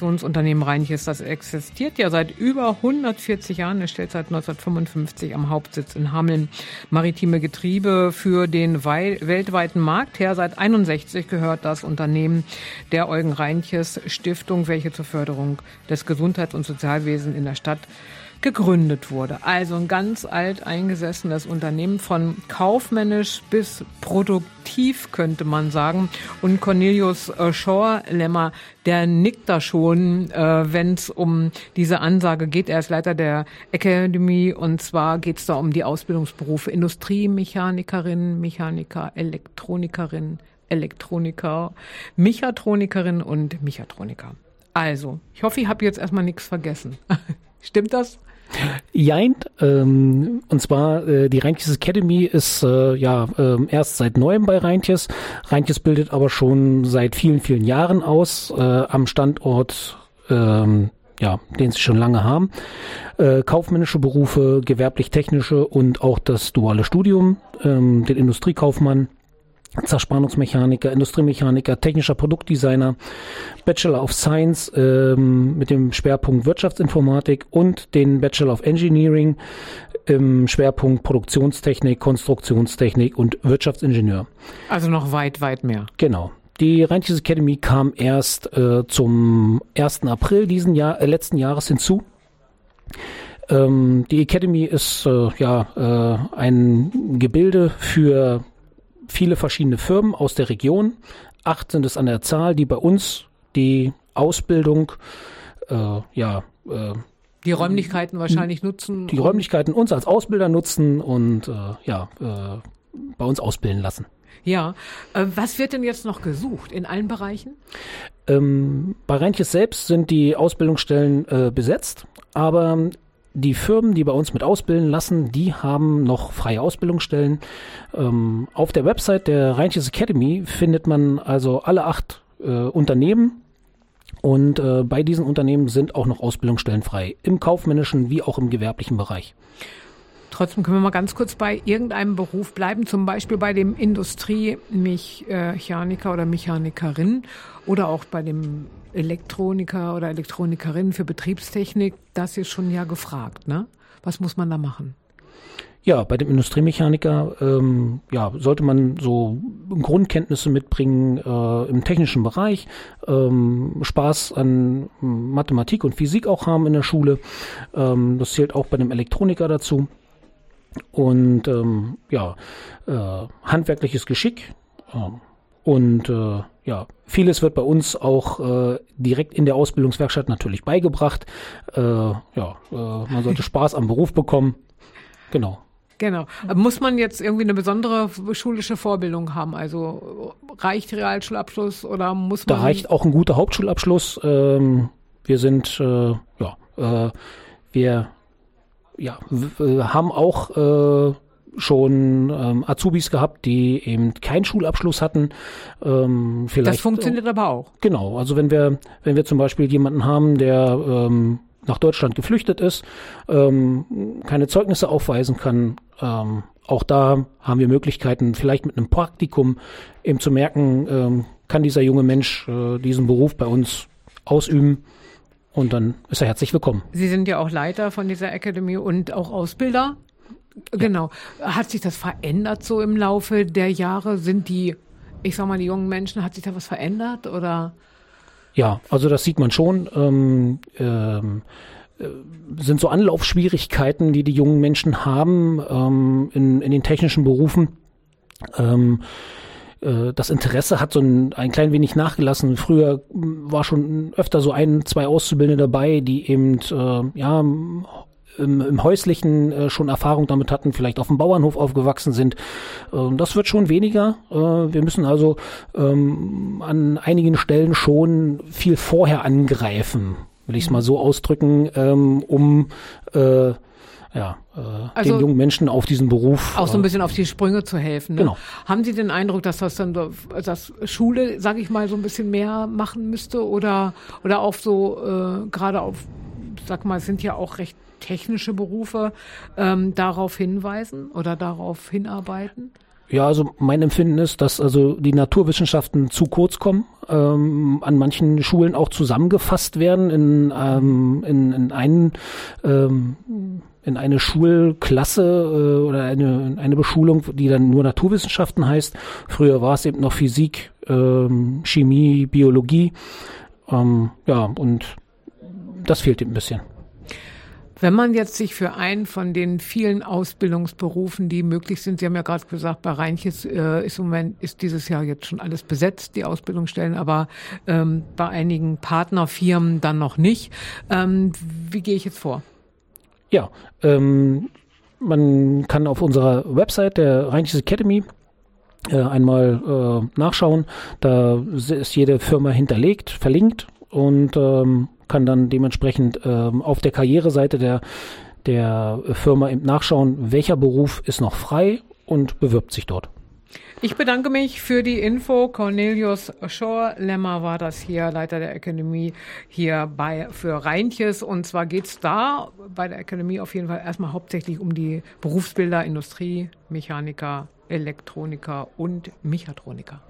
Produktionsunternehmen Reinches. Das existiert ja seit über 140 Jahren. Es stellt seit 1955 am Hauptsitz in Hameln maritime Getriebe für den weltweiten Markt her. Seit 61 gehört das Unternehmen der Eugen Reinches Stiftung, welche zur Förderung des Gesundheits- und Sozialwesens in der Stadt gegründet wurde. Also ein ganz alt eingesessenes Unternehmen von kaufmännisch bis produktiv, könnte man sagen. Und Cornelius äh, Schorlemmer, der nickt da schon, äh, wenn es um diese Ansage geht. Er ist Leiter der Academy und zwar geht es da um die Ausbildungsberufe Industriemechanikerin, Mechaniker, Elektronikerin, Elektroniker, Mechatronikerin und Mechatroniker. Also, ich hoffe, ich habe jetzt erstmal nichts vergessen. Stimmt das? Jein, ähm, und zwar äh, die Reintjes Academy ist äh, ja äh, erst seit neuem bei Reintjes. Reintjes bildet aber schon seit vielen, vielen Jahren aus äh, am Standort, ähm, ja, den sie schon lange haben. Äh, kaufmännische Berufe, gewerblich-technische und auch das duale Studium, ähm, den Industriekaufmann Zerspannungsmechaniker, Industriemechaniker, technischer Produktdesigner, Bachelor of Science ähm, mit dem Schwerpunkt Wirtschaftsinformatik und den Bachelor of Engineering im Schwerpunkt Produktionstechnik, Konstruktionstechnik und Wirtschaftsingenieur. Also noch weit, weit mehr. Genau. Die Rheintisch Academy kam erst äh, zum 1. April diesen Jahr, äh, letzten Jahres hinzu. Ähm, die Academy ist äh, ja äh, ein Gebilde für viele verschiedene Firmen aus der Region. Acht sind es an der Zahl, die bei uns die Ausbildung, äh, ja, äh, die Räumlichkeiten wahrscheinlich nutzen. Die Räumlichkeiten uns als Ausbilder nutzen und äh, ja, äh, bei uns ausbilden lassen. Ja, äh, was wird denn jetzt noch gesucht in allen Bereichen? Ähm, bei Reintjes selbst sind die Ausbildungsstellen äh, besetzt, aber die Firmen, die bei uns mit ausbilden lassen, die haben noch freie Ausbildungsstellen. Ähm, auf der Website der Rheinches Academy findet man also alle acht äh, Unternehmen. Und äh, bei diesen Unternehmen sind auch noch Ausbildungsstellen frei, im kaufmännischen wie auch im gewerblichen Bereich. Trotzdem können wir mal ganz kurz bei irgendeinem Beruf bleiben, zum Beispiel bei dem Industriemechaniker oder Mechanikerin oder auch bei dem Elektroniker oder Elektronikerin für Betriebstechnik. Das ist schon ja gefragt, ne? Was muss man da machen? Ja, bei dem Industriemechaniker ähm, ja, sollte man so Grundkenntnisse mitbringen äh, im technischen Bereich, ähm, Spaß an Mathematik und Physik auch haben in der Schule. Ähm, das zählt auch bei dem Elektroniker dazu. Und ähm, ja, äh, handwerkliches Geschick. Äh, und äh, ja, vieles wird bei uns auch äh, direkt in der Ausbildungswerkstatt natürlich beigebracht. Äh, ja, äh, man sollte Spaß am Beruf bekommen. Genau. Genau. Muss man jetzt irgendwie eine besondere schulische Vorbildung haben? Also reicht Realschulabschluss oder muss man? Da reicht auch ein guter Hauptschulabschluss. Ähm, wir sind, äh, ja, äh, wir ja, haben auch äh, schon ähm, Azubis gehabt, die eben keinen Schulabschluss hatten. Ähm, vielleicht, das funktioniert aber auch. Genau, also wenn wir, wenn wir zum Beispiel jemanden haben, der ähm, nach Deutschland geflüchtet ist, ähm, keine Zeugnisse aufweisen kann, ähm, auch da haben wir Möglichkeiten, vielleicht mit einem Praktikum eben zu merken, ähm, kann dieser junge Mensch äh, diesen Beruf bei uns ausüben. Und dann ist er herzlich willkommen. Sie sind ja auch Leiter von dieser Academy und auch Ausbilder. Genau. Hat sich das verändert so im Laufe der Jahre? Sind die, ich sag mal, die jungen Menschen, hat sich da was verändert oder? Ja, also das sieht man schon. Ähm, ähm, äh, sind so Anlaufschwierigkeiten, die die jungen Menschen haben ähm, in, in den technischen Berufen. Ähm, äh, das Interesse hat so ein, ein klein wenig nachgelassen. Früher war schon öfter so ein, zwei Auszubildende dabei, die eben äh, ja im, im Häuslichen äh, schon Erfahrung damit hatten, vielleicht auf dem Bauernhof aufgewachsen sind. Ähm, das wird schon weniger. Äh, wir müssen also ähm, an einigen Stellen schon viel vorher angreifen, will ich es mal so ausdrücken, ähm, um äh, ja, äh, also den jungen Menschen auf diesen Beruf. Auch so ein äh, bisschen auf die Sprünge zu helfen. Ne? Genau. Haben Sie den Eindruck, dass das dann so, dass Schule, sage ich mal, so ein bisschen mehr machen müsste oder oder auch so äh, gerade auf, sag mal, es sind ja auch recht technische Berufe ähm, darauf hinweisen oder darauf hinarbeiten? Ja, also mein Empfinden ist, dass also die Naturwissenschaften zu kurz kommen, ähm, an manchen Schulen auch zusammengefasst werden in, ähm, in, in einen ähm, in eine Schulklasse äh, oder eine, eine Beschulung, die dann nur Naturwissenschaften heißt. Früher war es eben noch Physik, ähm, Chemie, Biologie. Ähm, ja, und das fehlt eben ein bisschen. Wenn man jetzt sich für einen von den vielen Ausbildungsberufen, die möglich sind, Sie haben ja gerade gesagt, bei Reinches äh, ist im Moment ist dieses Jahr jetzt schon alles besetzt, die Ausbildungsstellen, aber ähm, bei einigen Partnerfirmen dann noch nicht. Ähm, wie gehe ich jetzt vor? Ja, ähm, man kann auf unserer Website der Rheinisches Academy äh, einmal äh, nachschauen. Da ist jede Firma hinterlegt, verlinkt und ähm, kann dann dementsprechend ähm, auf der Karriereseite der, der Firma eben nachschauen, welcher Beruf ist noch frei und bewirbt sich dort. Ich bedanke mich für die Info. Cornelius Schorlemmer war das hier, Leiter der Akademie hier bei für Reintjes. Und zwar geht's da bei der Akademie auf jeden Fall erstmal hauptsächlich um die Berufsbilder Industrie, Mechaniker, Elektroniker und Mechatroniker.